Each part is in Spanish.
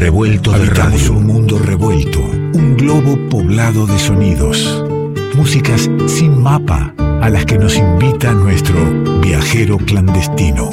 Revuelto de radio. un mundo revuelto, un globo poblado de sonidos. Músicas sin mapa a las que nos invita nuestro viajero clandestino.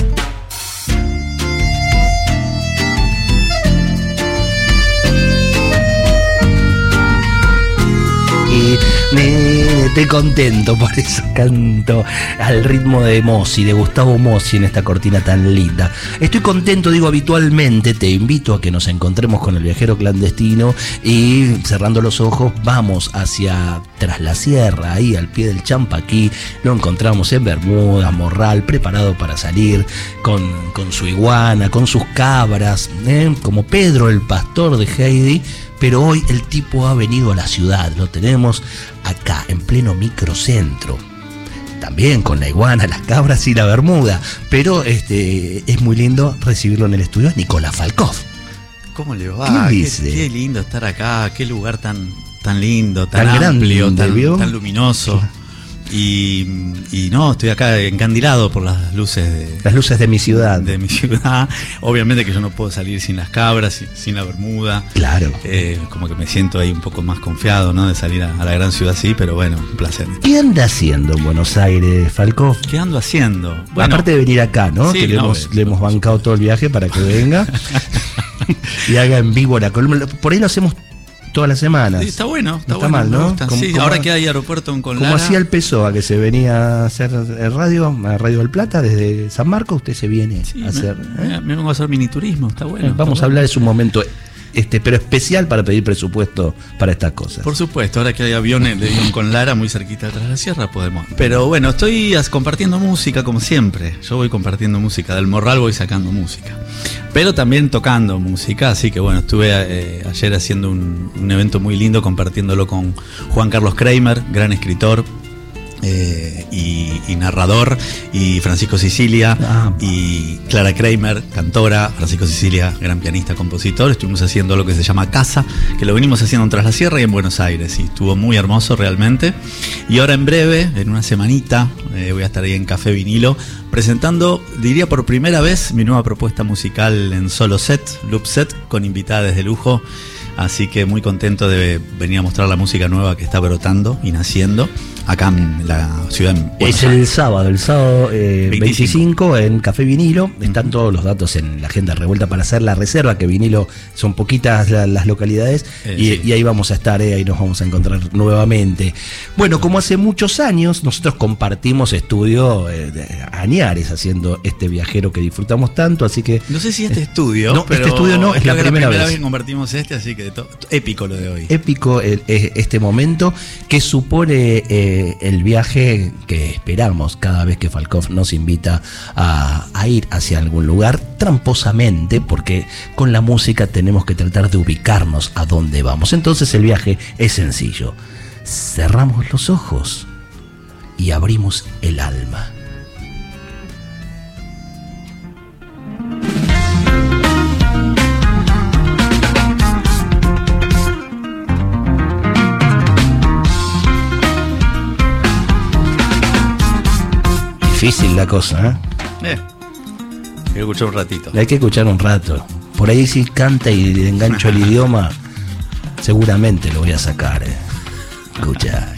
Estoy contento, por eso canto al ritmo de Mossi, de Gustavo Mossi en esta cortina tan linda. Estoy contento, digo habitualmente, te invito a que nos encontremos con el viajero clandestino y cerrando los ojos vamos hacia tras la sierra, ahí al pie del Champaquí, lo encontramos en Bermuda, Morral, preparado para salir con, su iguana, con sus cabras, ¿eh? como Pedro el pastor de Heidi pero hoy el tipo ha venido a la ciudad, lo tenemos acá, en pleno microcentro. También con la iguana, las cabras y la bermuda. Pero este, es muy lindo recibirlo en el estudio. Nicolás Falkov. ¿Cómo le va? ¿Qué, Qué, lindo estar acá, qué lugar tan, tan lindo, tan, amplio, tan, tan, luminoso. Y, no, estoy acá encandilado por las luces de. Las luces de mi ciudad. De mi ciudad. Obviamente que yo no puedo salir sin las cabras, sin, la bermuda. Claro. Eh, como que me siento ahí un poco más confiado, ¿no? De salir a, la gran ciudad así, pero bueno, un placer. ¿Qué anda haciendo en Buenos Aires, Falco? ¿Qué ando haciendo? Bueno, Aparte de venir acá, ¿no? que le, hemos, le hemos bancado todo el viaje para que venga y haga en vivo la columna. Por ahí lo hacemos todas las semanas. está bueno, está, mal, ¿no? sí, ahora que hay aeropuerto en. Como hacía el PSOA, que se venía a hacer radio, a Radio del Plata, desde San Marcos, usted se viene a hacer. ¿eh? Me, vengo a hacer mini turismo, está bueno. vamos a hablar de su momento este, pero especial para pedir presupuesto para estas cosas. Por supuesto, ahora que hay aviones de avión con Lara muy cerquita de la sierra, podemos. Pero bueno, estoy compartiendo música como siempre. Yo voy compartiendo música, del morral voy sacando música. Pero también tocando música, así que bueno, estuve eh, ayer haciendo un, un evento muy lindo compartiéndolo con Juan Carlos Kramer, gran escritor, eh, y, narrador, y Francisco Sicilia, ah. y Clara Kramer, cantora, Francisco Sicilia, gran pianista, compositor. Estuvimos haciendo lo que se llama Casa, que lo venimos haciendo Tras la Sierra y en Buenos Aires, y estuvo muy hermoso realmente. Y ahora en breve, en una semanita, eh, voy a estar ahí en Café Vinilo, presentando, diría por primera vez, mi nueva propuesta musical en solo set, loop set, con invitadas de lujo. Así que muy contento de venir a mostrar la música nueva que está brotando y naciendo acá en la ciudad. es el sábado, el sábado 25. Eh, en Café Vinilo. Están todos los datos en la agenda revuelta para hacer la reserva, que Vinilo son poquitas las localidades. Eh, y, ahí vamos a estar, eh, ahí nos vamos a encontrar nuevamente. Bueno, como hace muchos años, nosotros compartimos estudio Añares haciendo este viajero que disfrutamos tanto, así que. No sé si este estudio. No, este estudio no, es la primera, vez. que compartimos este, así que épico lo de hoy. Épico este momento que supone el viaje que esperamos cada vez que Falkov nos invita a, a, ir hacia algún lugar, tramposamente, porque con la música tenemos que tratar de ubicarnos a dónde vamos. Entonces el viaje es sencillo. Cerramos los ojos y abrimos el alma. Difícil la cosa, ¿eh? eh hay que escuchar un ratito. Hay que escuchar un rato. Por ahí si canta y le engancho el idioma, seguramente lo voy a sacar. Eh. Escucha.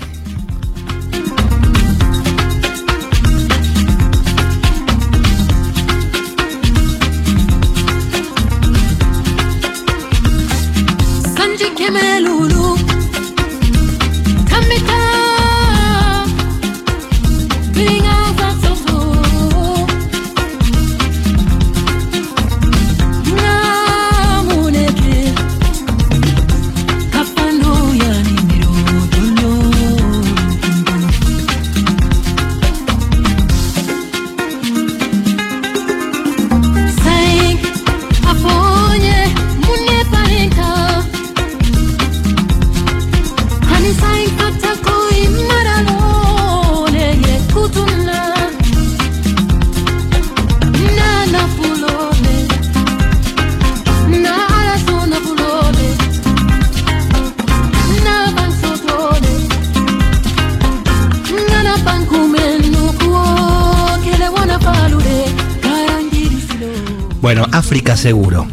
Seguro.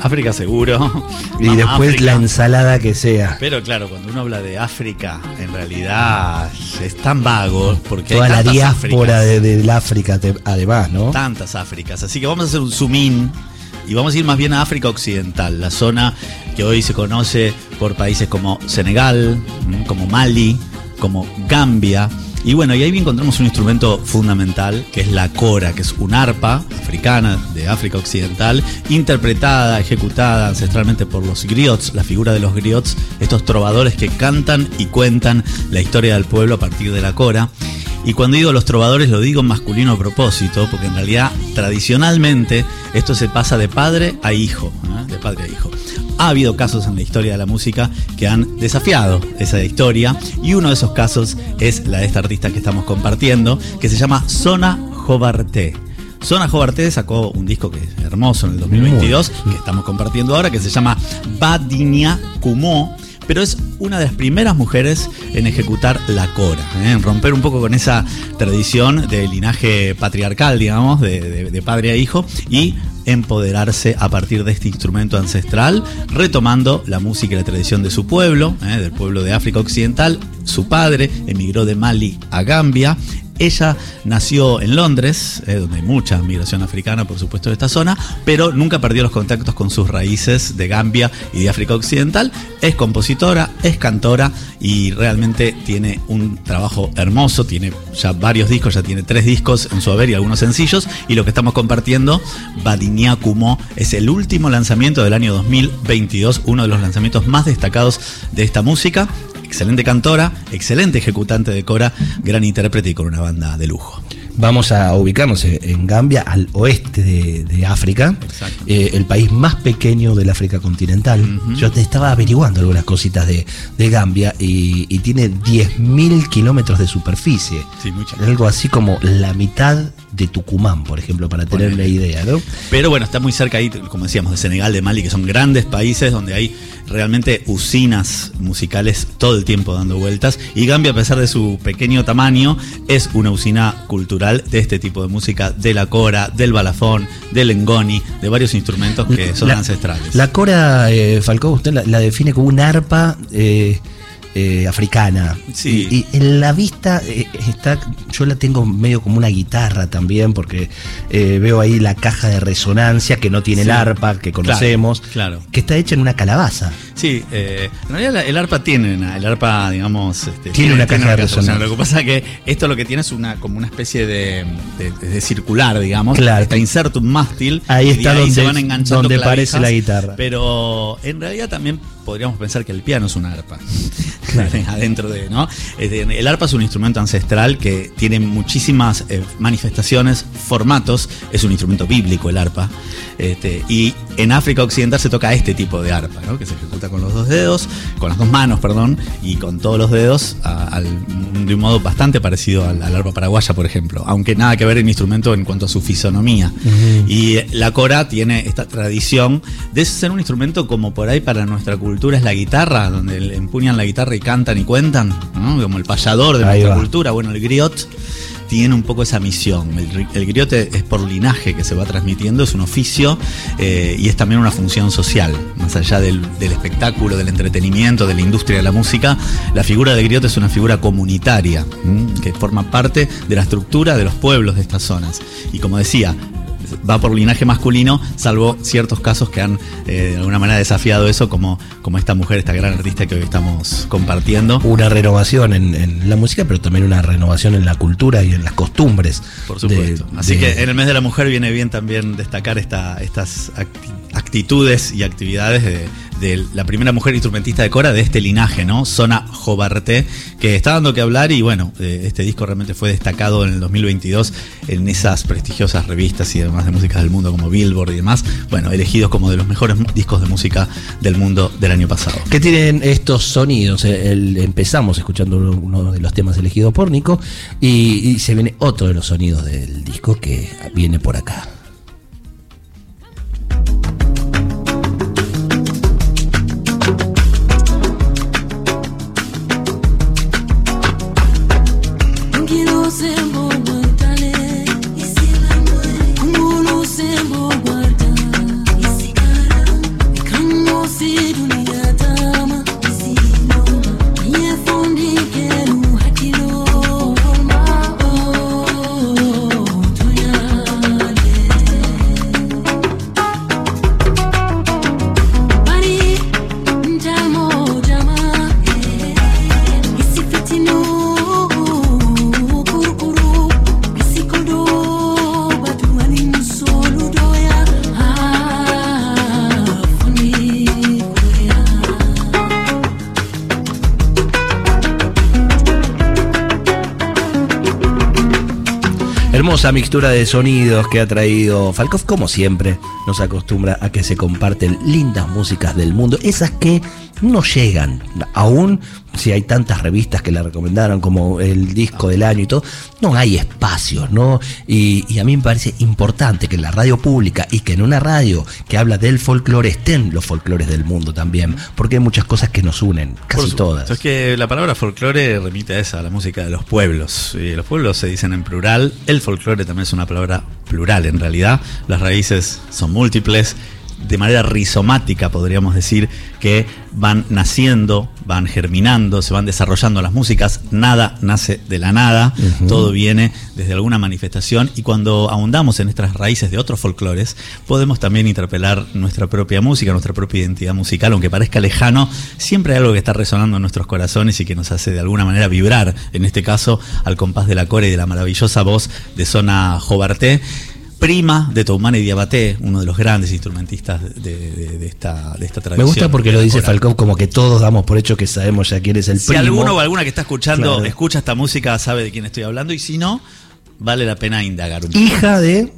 África seguro. Y Mamá después África. la ensalada que sea. Pero claro, cuando uno habla de África, en realidad es tan vago porque Toda hay la diáspora Áfricas, de- del África, te- además, ¿no? tantas Áfricas. Así que vamos a hacer un zoom in y vamos a ir más bien a África Occidental, la zona que hoy se conoce por países como Senegal, como Mali, como Gambia. Y bueno, y ahí encontramos un instrumento fundamental que es la cora, que es un arpa africana de África Occidental, interpretada, ejecutada ancestralmente por los griots, la figura de los griots, estos trovadores que cantan y cuentan la historia del pueblo a partir de la cora. Y cuando digo los trovadores lo digo en masculino a propósito, porque en realidad tradicionalmente esto se pasa de padre a hijo, de padre a hijo. Ha habido casos en la historia de la música que han desafiado esa historia y uno de esos casos es la de esta artista que estamos compartiendo, que se llama Sona Jobarté. Sona Jobarté sacó un disco que es hermoso en el 2022, que estamos compartiendo ahora, que se llama Badinia Kumo, pero es una de las primeras mujeres en ejecutar la cora, ¿eh? en romper un poco con esa tradición de linaje patriarcal, digamos, de, de- de padre a hijo, y empoderarse a partir de este instrumento ancestral, retomando la música y la tradición de su pueblo, ¿eh? del pueblo de África Occidental. Su padre emigró de Mali a Gambia. Ella nació en Londres, eh, donde hay mucha migración africana, por supuesto, de esta zona, pero nunca perdió los contactos con sus raíces de Gambia y de África Occidental. Es compositora, es cantora y realmente tiene un trabajo hermoso. Tiene ya varios discos, ya tiene tres discos en su haber y algunos sencillos. Y lo que estamos compartiendo, Badinia Kumo, es el último lanzamiento del año 2022, uno de los lanzamientos más destacados de esta música. Excelente cantora, excelente ejecutante de cora, gran intérprete y con una banda de lujo. Vamos a ubicarnos en en Gambia, al oeste de, de África, eh, el país más pequeño del África continental. Yo te estaba averiguando algunas cositas de, de Gambia y, y tiene 10.000 kilómetros de superficie. Sí. Algo así como la mitad de Tucumán, por ejemplo, para tener una idea, ¿no? Pero bueno, está muy cerca ahí, como decíamos, de Senegal, de Mali, que son grandes países donde hay realmente usinas musicales todo el tiempo dando vueltas. Y Gambia, a pesar de su pequeño tamaño, es una usina cultural de este tipo de música, de la cora, del balafón, del ngoni, de varios instrumentos que son La- ancestrales. La cora, eh, Falcó, usted la, la define como un arpa eh, eh, africana. Sí. Y, y en la vista eh, está, yo la tengo medio como una guitarra también, porque eh, veo ahí la caja de resonancia que no tiene Sí. el arpa que conocemos, claro. que está hecha en una calabaza. Sí, eh, en realidad la- el arpa tiene una, el arpa, digamos, este, Tiene una caja de resonancia. Lo que pasa es que esto lo que tiene es una como una especie de, de- de circular, digamos. Claro. Está inserto un mástil. Ahí está donde- se van enganchando donde parece la guitarra. Pero en realidad también podríamos pensar que el piano es una arpa. Adentro de, ¿no? Este, El arpa es un instrumento ancestral que tiene muchísimas eh, manifestaciones, formatos. Es un instrumento bíblico el arpa. Este, y en África Occidental se toca este tipo de arpa, ¿no? que se ejecuta con los dos dedos, con las dos manos, perdón, y con todos los dedos, a- de un modo bastante parecido al, al arpa paraguaya, por ejemplo, aunque nada que ver el instrumento en cuanto a su fisonomía. Y eh, la cora tiene esta tradición de ser un instrumento como por ahí para nuestra cultura es la guitarra, donde empuñan la guitarra y cantan y cuentan, ¿no? como el payador de Ahí nuestra va. cultura. Bueno, el griot tiene un poco esa misión. El, el griot es por linaje que se va transmitiendo, es un oficio eh, y es también una función social. Más allá del, del espectáculo, del entretenimiento, de la industria de la música, la figura del griot es una figura comunitaria que forma parte de la estructura de los pueblos de estas zonas. Y como decía, va por linaje masculino, salvo ciertos casos que han eh, de alguna manera desafiado eso, como, como esta mujer, esta gran artista que hoy estamos compartiendo. Una renovación en, en la música, pero también una renovación en la cultura y en las costumbres. Por supuesto. de- Así de- que en el mes de la mujer viene bien también destacar esta, estas acti- actitudes y actividades de, de la primera mujer instrumentista de Cora de este linaje, ¿no? Zona Jobarté, que está dando que hablar y bueno, eh, este disco realmente fue destacado en el 2022 en esas prestigiosas revistas y demás de música del mundo como Billboard y demás, bueno, elegidos como de los mejores discos de música del mundo del año pasado. ¿Qué tienen estos sonidos? Eh, el- empezamos escuchando uno- de los temas elegidos por Nico y se viene otro de los sonidos del disco que viene por acá. Hermosa mixtura de sonidos que ha traído Falkov, como siempre, nos acostumbra a que se comparten lindas músicas del mundo, esas que no llegan, aún si hay tantas revistas que la recomendaron como el disco del año y todo, no hay espacios, ¿no? Y, y a mí me parece importante que en la radio pública y que en una radio que habla del folclore estén los folclores del mundo también, porque hay muchas cosas que nos unen, casi todas. Es que la palabra folclore remite a esa, a la música de los pueblos. Y los pueblos se dicen en plural. El folclore también es una palabra plural en realidad. Las raíces son múltiples. De manera rizomática podríamos decir que van naciendo, van germinando, se van desarrollando las músicas. Nada nace de la nada. Todo viene desde alguna manifestación. Y cuando ahondamos en estas raíces de otros folclores, podemos también interpelar nuestra propia música, nuestra propia identidad musical, aunque parezca lejano, siempre hay algo que está resonando en nuestros corazones y que nos hace de alguna manera vibrar, en este caso al compás de la core y de la maravillosa voz de Zona Jobarté prima de Toumane Diabaté, uno de los grandes instrumentistas de, de- de esta, de esta Me tradición. gusta porque lo dice. Falcón como que todos damos por hecho que sabemos ya quién es el Si primo. alguno o alguna que está escuchando Claro. escucha esta música, sabe de quién estoy hablando, y si no, vale la pena indagar un poco. Hija de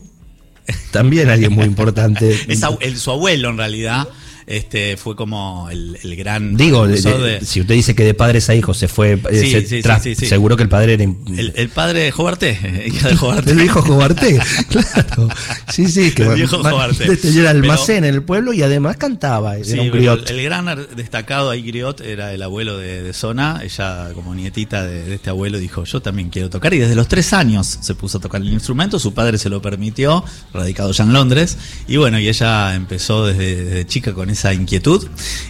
también alguien muy importante. Es su abuelo, en realidad, este fue como el, el gran. Digo, de- de- si usted dice que de padres a hijos se fue, eh, Sí, se sí, sí, tras- sí, seguro que el padre era el, el padre de Jobarté, hija de Jobarté. el viejo Jobarté, claro. Sí, sí, que El viejo Jobarté. el Pero- almacén en el pueblo y además cantaba, era un pero griot. el, el gran destacado ahí, Griot, era el abuelo de, de Zona. Ella, como nietita de, de este abuelo, dijo: Yo también quiero tocar. Y desde los tres años se puso a tocar el instrumento. Su padre se lo permitió, radicado ya en Londres. Y bueno, y ella empezó desde, desde chica con esa inquietud.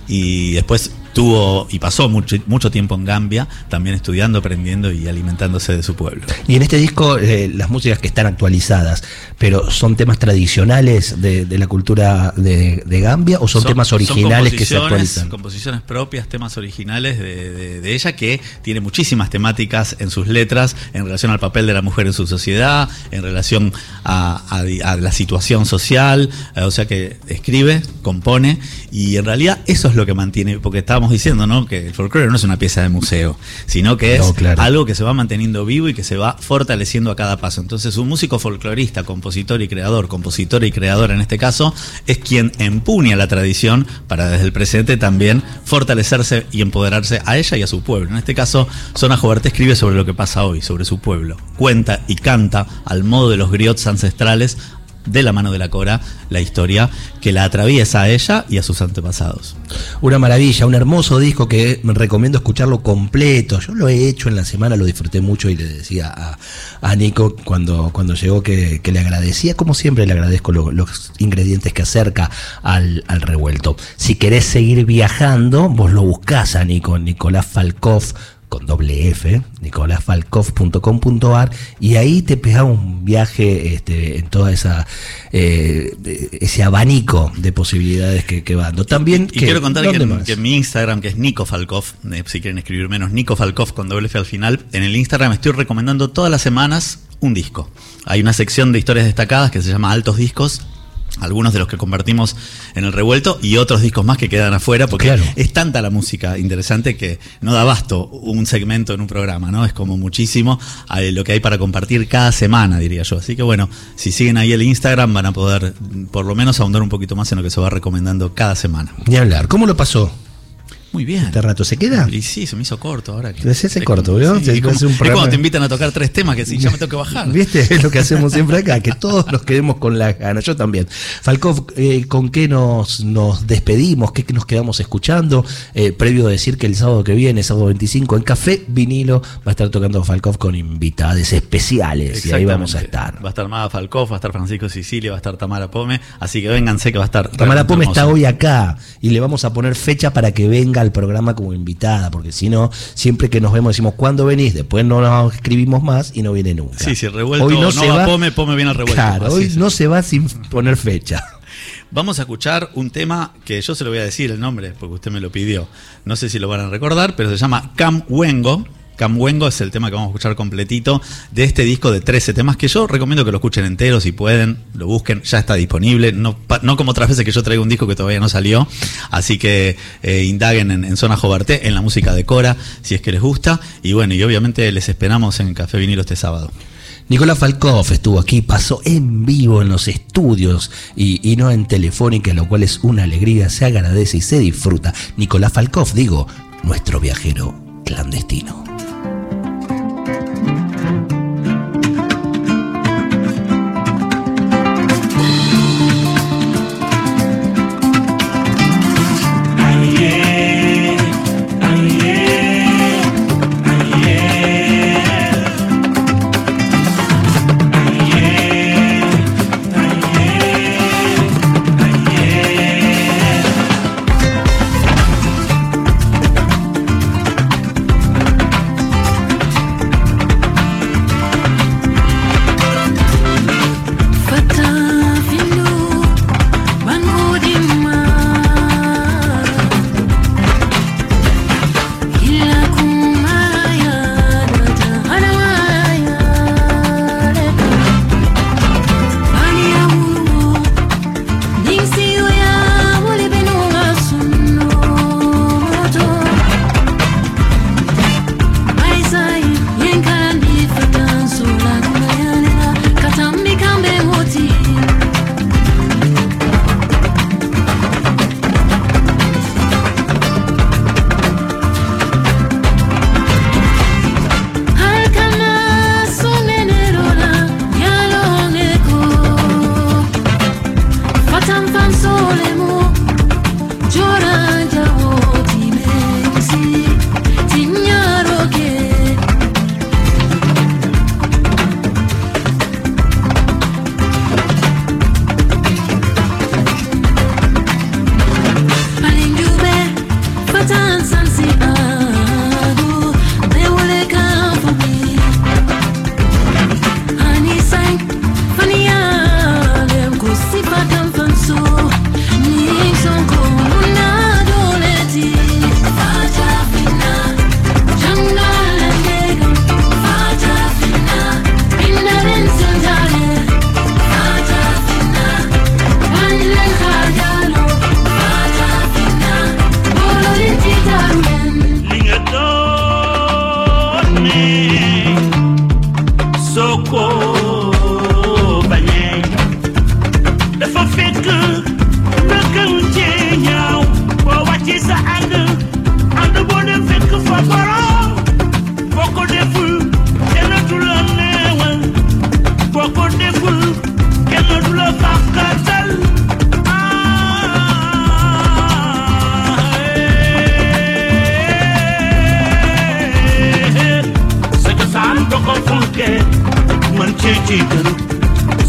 Y después tuvo y pasó mucho, mucho tiempo en Gambia, también estudiando, aprendiendo y alimentándose de su pueblo. Y en este disco, eh, las músicas que están actualizadas, pero ¿son temas tradicionales de, de la cultura de, de Gambia o son, temas originales que se actualizan? Composiciones propias, temas originales de, ella que tiene muchísimas temáticas en sus letras en relación al papel de la mujer en su sociedad, en relación a, a- a la situación social, eh, o sea que escribe, compone y en realidad eso es lo que mantiene, porque estábamos diciendo ¿no? que el folclore no es una pieza de museo, sino que es No, claro. algo que se va manteniendo vivo y que se va fortaleciendo a cada paso. Entonces, un músico folclorista, compositor y creador, compositor y creador en este caso, es quien empuña la tradición para desde el presente también fortalecerse y empoderarse a ella y a su pueblo. En este caso, Zona Joberté escribe sobre lo que pasa hoy, sobre su pueblo. Cuenta y canta al modo de los griots ancestrales de la mano de la Cora la historia que la atraviesa a ella y a sus antepasados. Una maravilla, un hermoso disco que recomiendo escucharlo completo. Yo lo he hecho en la semana, lo disfruté mucho y le decía a, Nico cuando, cuando llegó que, que le agradecía, como siempre le agradezco lo- los ingredientes que acerca al, al revuelto. Si querés seguir viajando, vos lo buscás a Nico, Nicolás Falkov con doble F, nicolasfalkov.com.ar y ahí te pega un viaje este, en toda esa eh, ese abanico de posibilidades que, que va dando. También Y que- quiero contar que mi Instagram, que es Nico Falkov, eh, si quieren escribir menos, Nico Falkov con doble F al final, en el Instagram estoy recomendando todas las semanas un disco. Hay una sección de historias destacadas que se llama Altos Discos. Algunos de los que convertimos en el revuelto y otros discos más que quedan afuera, porque Claro. es tanta la música interesante que no da basto un segmento en un programa, ¿no? Es como muchísimo eh, lo que hay para compartir cada semana, diría yo. Así que bueno, si siguen ahí el Instagram van a poder mm, por lo menos ahondar un poquito más en lo que se va recomendando cada semana. Ni hablar. ¿Cómo lo pasó? Muy bien. Este rato, ¿se queda? Y sí, se me hizo corto ahora. Que, es corto, como- ¿vio? sí, es, como- hace un es cuando te invitan a tocar tres temas que si ya me tengo que bajar. ¿Viste? Es lo que hacemos siempre acá, que todos nos quedemos con las ganas. Yo también. Falkov, eh, ¿con qué nos, nos despedimos? ¿Qué nos quedamos escuchando? Eh, previo a decir que el sábado que viene, sábado 25, en Café Vinilo, va a estar tocando Falkov con invitadas especiales. Y ahí vamos a estar. Va a estar Mada Falcoff, va a estar Francisco Sicilia, va a estar Tamara Pome. Así que vénganse que va a estar. Tamara Pome está hoy acá y le vamos a poner fecha para que venga al programa como invitada, porque si no, siempre que nos vemos decimos, ¿cuándo venís? Después no nos escribimos más y no viene nunca. Sí, sí, revuelto. Hoy no, no se va va, Pome, Pome viene revuelto. Claro, hoy no se va sin poner fecha. Vamos a escuchar un tema que yo se lo voy a decir el nombre porque usted me lo pidió. No sé si lo van a recordar, pero se llama Cam Wengo. Cam Wengo es el tema que vamos a escuchar completito de este disco de 13 temas que yo recomiendo que lo escuchen entero si pueden, lo busquen, ya está disponible. No, no como otras veces que yo traigo un disco que todavía no salió. Así que eh, indaguen en, Zona Jobarté, en la música de Cora, si es que les gusta. Y bueno, y obviamente les esperamos en Café Vinilo este sábado. Nicolás Falkov estuvo aquí, pasó en vivo en los estudios y, y no en Telefónica, lo cual es una alegría, se agradece y se disfruta. Nicolás Falkov, digo, nuestro viajero clandestino.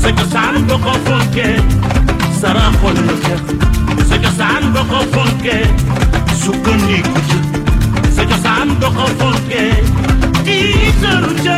Sei que saan nga ko fonkee sara xol la jeex Sei que saan nga ko fonkee sukkandiku ca Sei que saan nga ko fonkee tiitaru ca